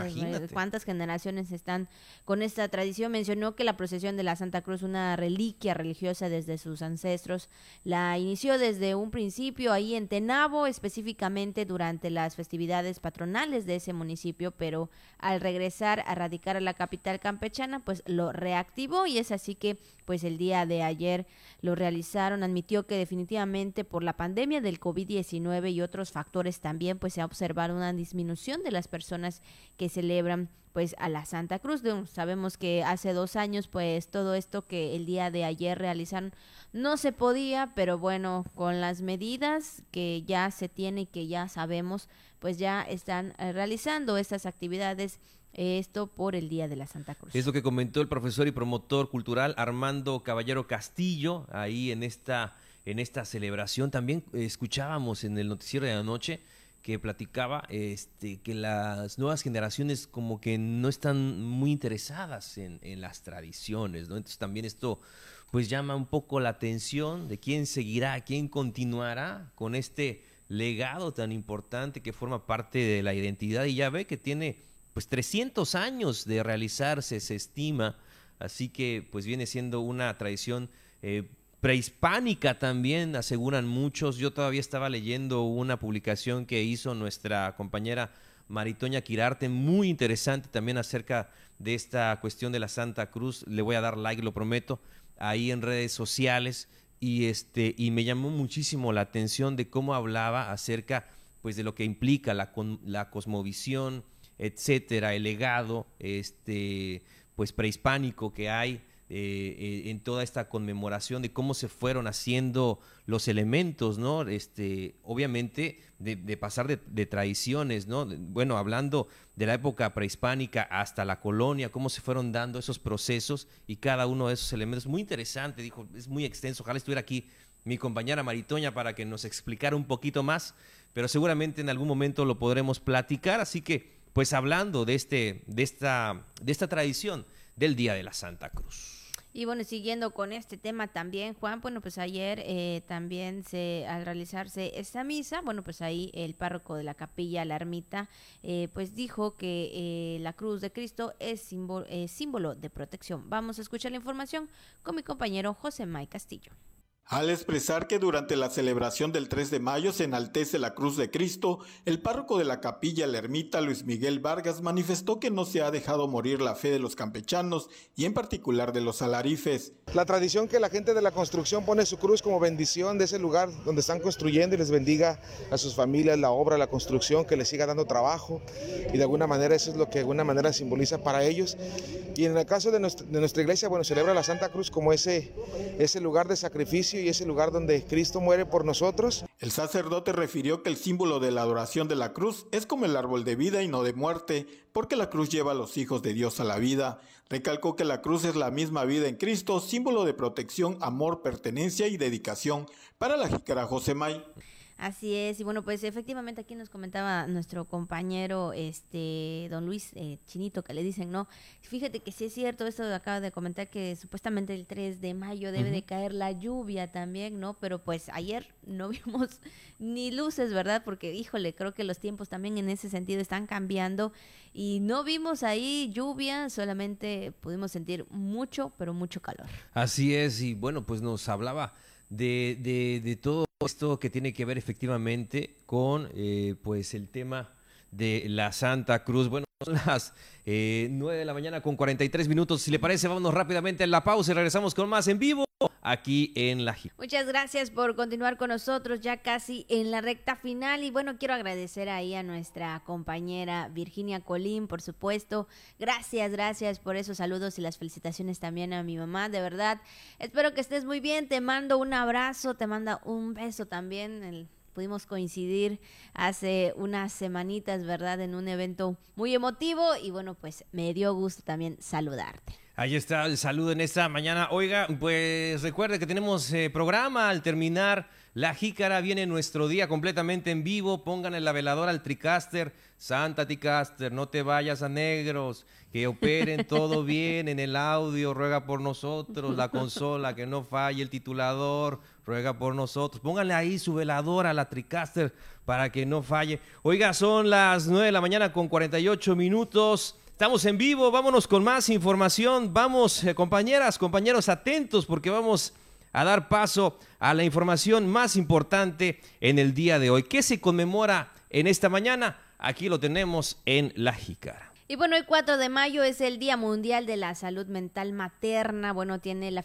¿Cuántas generaciones están con esta tradición? Mencionó que la procesión de la Santa Cruz, una reliquia religiosa desde sus ancestros, la inició desde un principio ahí en Tenabo, específicamente durante las festividades patronales de ese municipio, pero al regresar a radicar a la capital campechana, pues lo reactivó y es así que pues el día de ayer lo realizaron, admitió que definitivamente por la pandemia del COVID-19 y otros factores también pues se ha observado una disminución de las personas que celebran pues a la Santa Cruz. Sabemos que hace dos años pues todo esto que el día de ayer realizaron no se podía, pero bueno, con las medidas que ya se tiene y que ya sabemos, pues ya están eh, realizando estas actividades esto por el Día de la Santa Cruz. Es lo que comentó el profesor y promotor cultural Armando Caballero Castillo ahí en esta en esta celebración. También escuchábamos en el noticiero de anoche que platicaba este, que las nuevas generaciones como que no están muy interesadas en, en, las tradiciones, ¿no? Entonces también esto pues llama un poco la atención de quién seguirá, quién continuará con este legado tan importante que forma parte de la identidad y ya ve que tiene pues 300 años de realizarse, se estima, así que pues viene siendo una tradición eh, prehispánica también, aseguran muchos. Yo todavía estaba leyendo una publicación que hizo nuestra compañera Maritoña Quirarte, muy interesante también acerca de esta cuestión de la Santa Cruz. Le voy a dar like, lo prometo, ahí en redes sociales. Y, este, y me llamó muchísimo la atención de cómo hablaba acerca pues, de lo que implica la, la cosmovisión, etcétera, el legado este, pues, prehispánico que hay eh, eh, en toda esta conmemoración de cómo se fueron haciendo los elementos, ¿no? Este, obviamente de, pasar de, tradiciones, ¿no? Bueno, hablando de la época prehispánica hasta la colonia, cómo se fueron dando esos procesos y cada uno de esos elementos. Muy interesante, dijo, es muy extenso. Ojalá estuviera aquí mi compañera Maritoña para que nos explicara un poquito más, pero seguramente en algún momento lo podremos platicar. Así que, pues hablando de, este, de, esta, de esta tradición del Día de la Santa Cruz. Y bueno, siguiendo con este tema también, Juan, bueno, pues ayer eh, también se, al realizarse esta misa, bueno, pues ahí el párroco de la capilla, la ermita, eh, pues dijo que eh, la cruz de Cristo es símbolo, símbolo de protección. Vamos a escuchar la información con mi compañero José May Castillo. Al expresar que durante la celebración del 3 de mayo se enaltece la cruz de Cristo, el párroco de la capilla La Ermita, Luis Miguel Vargas, manifestó que no se ha dejado morir la fe de los campechanos y en particular de los alarifes. La tradición que la gente de la construcción pone su cruz como bendición de ese lugar donde están construyendo y les bendiga a sus familias la obra, la construcción, que les siga dando trabajo y de alguna manera eso es lo que de alguna manera simboliza para ellos. Y en el caso de nuestra, de nuestra iglesia, bueno, celebra la Santa Cruz como ese, ese lugar de sacrificio y ese lugar donde Cristo muere por nosotros. El sacerdote refirió que el símbolo de la adoración de la cruz es como el árbol de vida y no de muerte, porque la cruz lleva a los hijos de Dios a la vida. Recalcó que la cruz es la misma vida en Cristo, símbolo de protección, amor, pertenencia y dedicación. Para la jícara José May. Así es, y bueno, pues efectivamente aquí nos comentaba nuestro compañero, este, don Luis eh, Chinito, que le dicen, no, fíjate que sí es cierto, esto acaba de comentar que supuestamente el 3 de mayo debe de caer la lluvia también, ¿no? Pero pues ayer no vimos ni luces, ¿verdad? Porque, híjole, creo que los tiempos también en ese sentido están cambiando y no vimos ahí lluvia, solamente pudimos sentir mucho, pero mucho calor. Así es, y bueno, pues nos hablaba de, de, de todo esto que tiene que ver efectivamente con eh, pues el tema de la Santa Cruz. Bueno, son las eh, 9 de la mañana con 43 minutos. Si le parece, vámonos rápidamente a la pausa y regresamos con más en vivo aquí en La Gira. Muchas gracias por continuar con nosotros ya casi en la recta final y bueno, quiero agradecer ahí a nuestra compañera Virginia Colín, por supuesto. Gracias, gracias por esos saludos y las felicitaciones también a mi mamá, de verdad. Espero que estés muy bien, te mando un abrazo, te manda un beso también pudimos coincidir hace unas semanitas, ¿verdad? En un evento muy emotivo y bueno, pues me dio gusto también saludarte. Ahí está el saludo en esta mañana. Oiga, pues recuerde que tenemos eh, programa al terminar. La jícara viene nuestro día completamente en vivo. Pongan en la veladora al Tricaster. Santa Tricaster, no te vayas a negros. Que operen todo bien en el audio. Ruega por nosotros. La consola, que no falle el titulador. Ruega por nosotros. Pónganle ahí su veladora a la Tricaster para que no falle. Oiga, son las 9 de la mañana con 48 minutos. Estamos en vivo, vámonos con más información. Vamos, eh, compañeras, compañeros, atentos porque vamos a dar paso a la información más importante en el día de hoy. ¿Qué se conmemora en esta mañana? Aquí lo tenemos en La Jícara. Y bueno, el 4 de mayo es el Día Mundial de la Salud Mental Materna. Bueno, tiene la,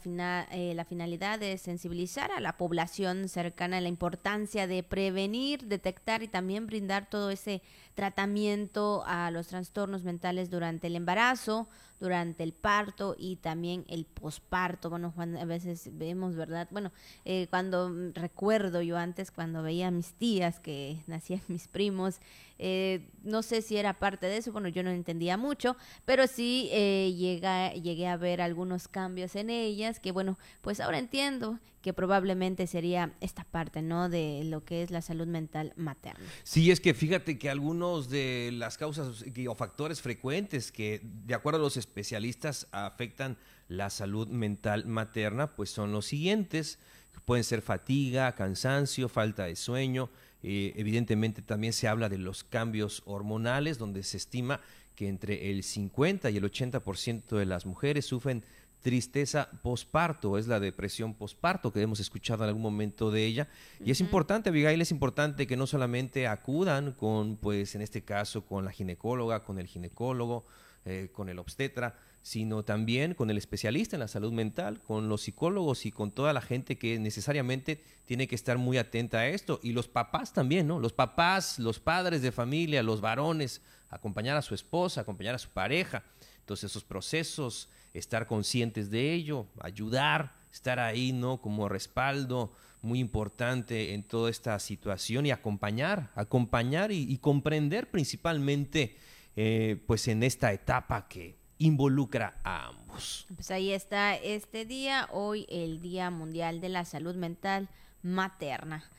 eh, la finalidad de sensibilizar a la población cercana a la importancia de prevenir, detectar y también brindar todo ese tratamiento a los trastornos mentales durante el embarazo, durante el parto y también el posparto. Bueno, Juan, a veces vemos, ¿verdad? Bueno, eh, cuando recuerdo yo antes, cuando veía a mis tías que nacían mis primos, eh, no sé si era parte de eso, bueno, yo no entendía mucho, pero sí eh, llegué a ver algunos cambios en ellas, que bueno, pues ahora entiendo que probablemente sería esta parte, ¿no? De lo que es la salud mental materna. Sí, es que fíjate que algunos de las causas o factores frecuentes que, de acuerdo a los especialistas, afectan la salud mental materna, pues son los siguientes. Pueden ser fatiga, cansancio, falta de sueño. Eh, evidentemente también se habla de los cambios hormonales, donde se estima que entre el 50 y el 80% de las mujeres sufren tristeza posparto, es la depresión posparto que hemos escuchado en algún momento de ella. Y es importante, Abigail, es importante que no solamente acudan con, pues en este caso, con la ginecóloga, con el ginecólogo, eh, con el obstetra, sino también con el especialista en la salud mental, con los psicólogos y con toda la gente que necesariamente tiene que estar muy atenta a esto. Y los papás también, ¿no? Los papás, los padres de familia, los varones, acompañar a su esposa, acompañar a su pareja. Entonces esos procesos estar conscientes de ello, ayudar, estar ahí, ¿no? Como respaldo muy importante en toda esta situación y acompañar, acompañar y, comprender principalmente, eh, pues en esta etapa que involucra a ambos. Pues ahí está este día, hoy el Día Mundial de la Salud Mental Materna.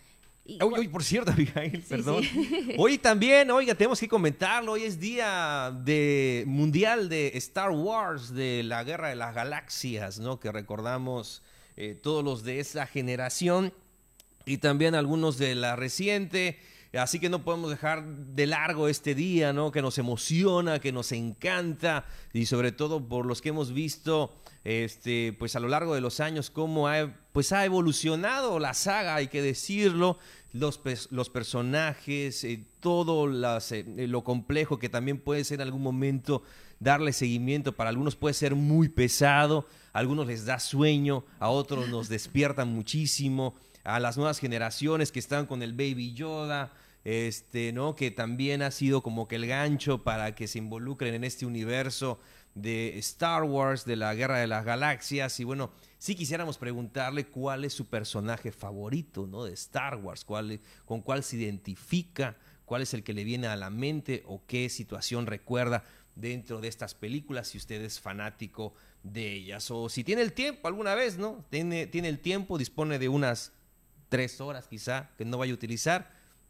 Hoy, por cierto, Abigail, perdón. Hoy también, oiga, tenemos que comentarlo. Hoy es día de mundial de Star Wars, de la Guerra de las Galaxias, ¿no? Que recordamos eh, todos los de esa generación y también algunos de la reciente. Así que no podemos dejar de largo este día, ¿no? Que nos emociona, que nos encanta y sobre todo por los que hemos visto este, pues a lo largo de los años, cómo ha, pues ha evolucionado la saga, hay que decirlo, los, los personajes, eh, todo eh, lo complejo que también puede ser en algún momento darle seguimiento, para algunos puede ser muy pesado, a algunos les da sueño, a otros nos despiertan muchísimo, a las nuevas generaciones que están con el Baby Yoda, este, ¿no? Que también ha sido como que el gancho para que se involucren en este universo de Star Wars, de la Guerra de las Galaxias. Y bueno, si quisiéramos preguntarle cuál es su personaje favorito, ¿no? De Star Wars, cuál, con cuál se identifica, cuál es el que le viene a la mente o qué situación recuerda dentro de estas películas, si usted es fanático de ellas. O si tiene el tiempo alguna vez, ¿no? Tiene, tiene el tiempo, dispone de unas tres horas quizá que no vaya a utilizar,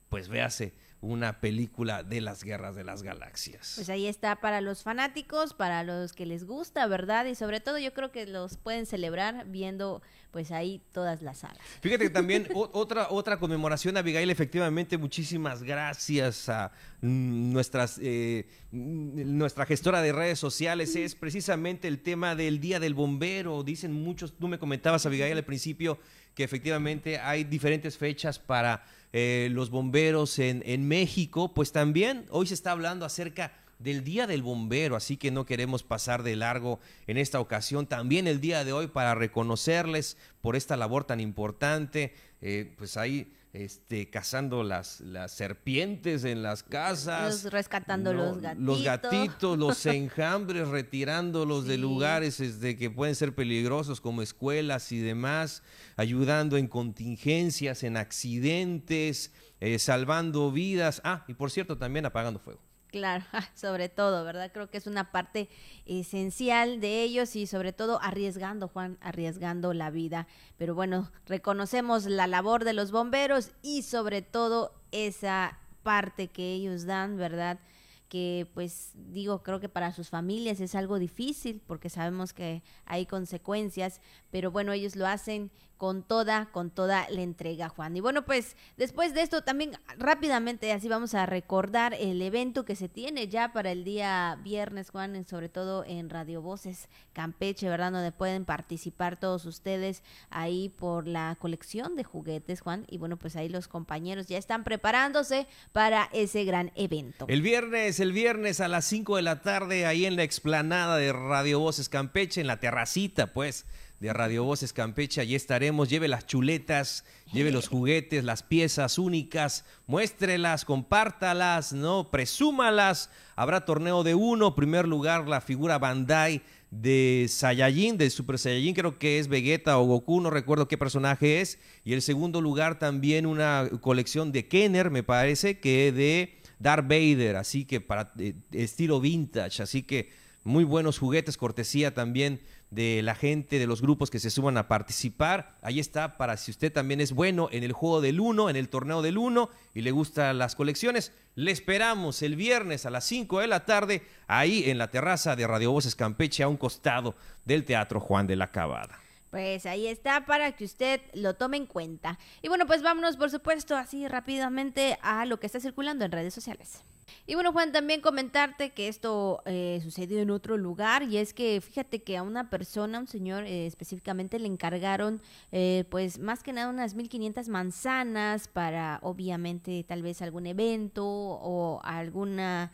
pues véase una película de las guerras de las galaxias. Pues ahí está para los fanáticos, para los que les gusta, ¿verdad? Y sobre todo yo creo que los pueden celebrar viendo pues ahí todas las salas. Fíjate que también otra, otra conmemoración, Abigail, efectivamente, muchísimas gracias a nuestras, eh, nuestra gestora de redes sociales, es precisamente el tema del Día del Bombero. Dicen muchos, tú me comentabas, Abigail, al principio, que efectivamente hay diferentes fechas para eh, los bomberos en, en México, pues también hoy se está hablando acerca del Día del Bombero, así que no queremos pasar de largo en esta ocasión. También el día de hoy para reconocerles por esta labor tan importante, eh, pues ahí este, cazando las, las serpientes en las casas. rescatando los gatitos. Los gatitos, los enjambres, retirándolos de lugares este, que pueden ser peligrosos como escuelas y demás, ayudando en contingencias, en accidentes, eh, salvando vidas. Ah, y por cierto, también apagando fuego. Claro, sobre todo, ¿verdad? Creo que es una parte esencial de ellos y sobre todo arriesgando, Juan, arriesgando la vida. Pero bueno, reconocemos la labor de los bomberos y sobre todo esa parte que ellos dan, ¿verdad? que pues digo, creo que para sus familias es algo difícil porque sabemos que hay consecuencias, pero bueno, ellos lo hacen con toda, con toda la entrega, Juan. Y bueno, pues después de esto también rápidamente así vamos a recordar el evento que se tiene ya para el día viernes, Juan, sobre todo en Radio Voces Campeche, ¿verdad? Donde pueden participar todos ustedes ahí por la colección de juguetes, Juan. Y bueno, pues ahí los compañeros ya están preparándose para ese gran evento. El viernes, el viernes a las 5 de la tarde, ahí en la explanada de Radio Voces Campeche, en la terracita, pues de Radio Voces Campeche. Allí estaremos. Lleve las chuletas, lleve los juguetes, las piezas únicas, muéstrelas, compártalas, ¿no? Presúmalas. Habrá torneo de uno. Primer lugar, la figura Bandai de Saiyajin, de Super Saiyajin, creo que es Vegeta o Goku, no recuerdo qué personaje es. Y el segundo lugar también una colección de Kenner, me parece, que de Darth Vader, así que para eh, estilo vintage, así que muy buenos juguetes, cortesía también de la gente, de los grupos que se suban a participar. Ahí está para si usted también es bueno en el juego del 1, en el torneo del 1 y le gustan las colecciones. Le esperamos el viernes a las 5 de la tarde ahí en la terraza de Radio Voces Campeche a un costado del Teatro Juan de la Cabada. Pues ahí está para que usted lo tome en cuenta. Y bueno, pues vámonos por supuesto así rápidamente a lo que está circulando en redes sociales. Y bueno, Juan, también comentarte que esto eh, sucedió en otro lugar y es que fíjate que a una persona, un señor eh, específicamente, le encargaron eh, pues más que nada unas 1500 manzanas para obviamente tal vez algún evento o alguna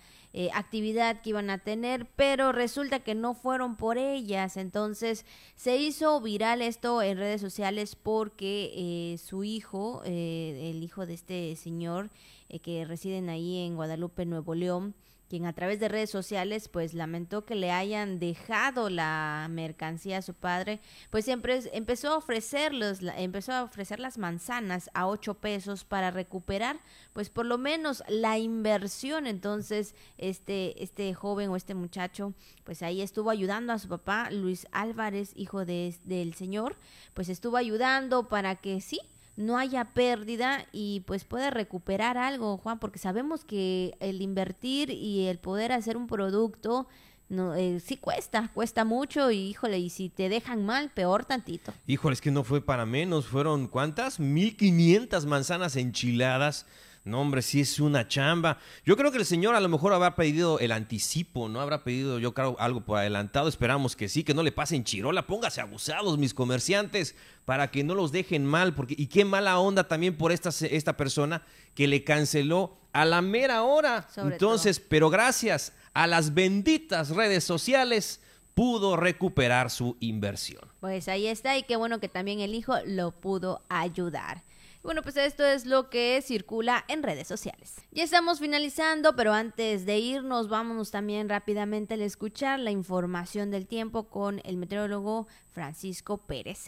actividad que iban a tener, pero resulta que no fueron por ellas. Entonces se hizo viral esto en redes sociales porque su hijo, el hijo de este señor, eh, que residen ahí en Guadalupe, Nuevo León, quien a través de redes sociales pues lamentó que le hayan dejado la mercancía a su padre, pues siempre empezó a ofrecerlos, empezó a ofrecer las manzanas a ocho pesos para recuperar pues por lo menos la inversión. Entonces este, este joven o este muchacho pues ahí estuvo ayudando a su papá, Luis Álvarez, hijo de, del señor, pues estuvo ayudando para que sí, no haya pérdida y pues pueda recuperar algo, Juan, porque sabemos que el invertir y el poder hacer un producto no, eh, sí cuesta, cuesta mucho y híjole, y si te dejan mal, peor tantito. Híjole, es que no fue para menos, fueron ¿cuántas? 1500 manzanas enchiladas no, hombre, sí es una chamba. Yo creo que el señor a lo mejor habrá pedido el anticipo, ¿no? Habrá pedido, yo creo, algo por adelantado. Esperamos que sí, que no le pasen chirola. Póngase abusados, mis comerciantes, para que no los dejen mal. Porque, y qué mala onda también por esta, esta persona que le canceló a la mera hora. Entonces, pero gracias a las benditas redes sociales pudo recuperar su inversión. Pues ahí está y qué bueno que también el hijo lo pudo ayudar. Bueno, pues esto es lo que circula en redes sociales. Ya estamos finalizando, pero antes de irnos, vámonos también rápidamente a escuchar la información del tiempo con el meteorólogo Francisco Pérez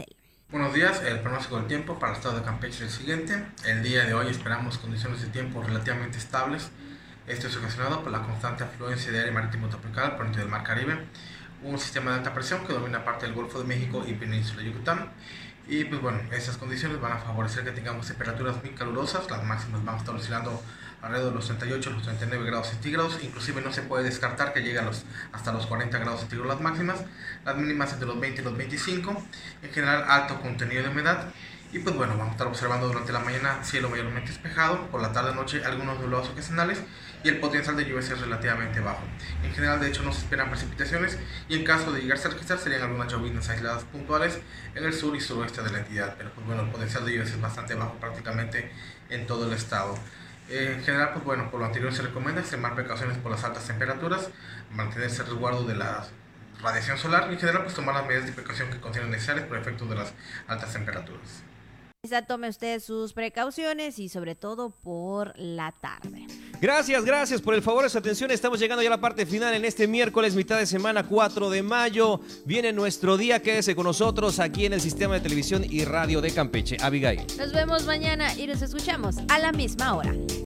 Buenos días, el pronóstico del tiempo para el estado de Campeche es el siguiente. El día de hoy esperamos condiciones de tiempo relativamente estables. Esto es ocasionado por la constante afluencia de aire marítimo tropical por del Mar Caribe, un sistema de alta presión que domina parte del Golfo de México y Península de Yucatán y pues bueno, esas condiciones van a favorecer que tengamos temperaturas muy calurosas, las máximas van a estar oscilando alrededor de los 38 los 39 grados centígrados, inclusive no se puede descartar que lleguen los, hasta los 40 grados centígrados las máximas, las mínimas entre los 20 y los 25, en general alto contenido de humedad. Y pues bueno, vamos a estar observando durante la mañana cielo mayormente despejado, por la tarde noche algunos nublados ocasionales y el potencial de lluvia es relativamente bajo. En general, de hecho, no se esperan precipitaciones y en caso de llegarse a registrar serían algunas lluvias aisladas puntuales en el sur y suroeste de la entidad, pero pues bueno, el potencial de lluvia es bastante bajo prácticamente en todo el estado. En general, pues bueno, por lo anterior se recomienda extremar precauciones por las altas temperaturas, mantenerse resguardo de la radiación solar y en general pues tomar las medidas de precaución que consideren necesarias por efecto de las altas temperaturas. Tome usted sus precauciones y sobre todo por la tarde. Gracias, gracias por el favor de su atención. Estamos llegando ya a la parte final en este miércoles, mitad de semana, 4 de mayo. Viene nuestro día, quédese con nosotros aquí en el sistema de televisión y radio de Campeche. Abigail. Nos vemos mañana y nos escuchamos a la misma hora.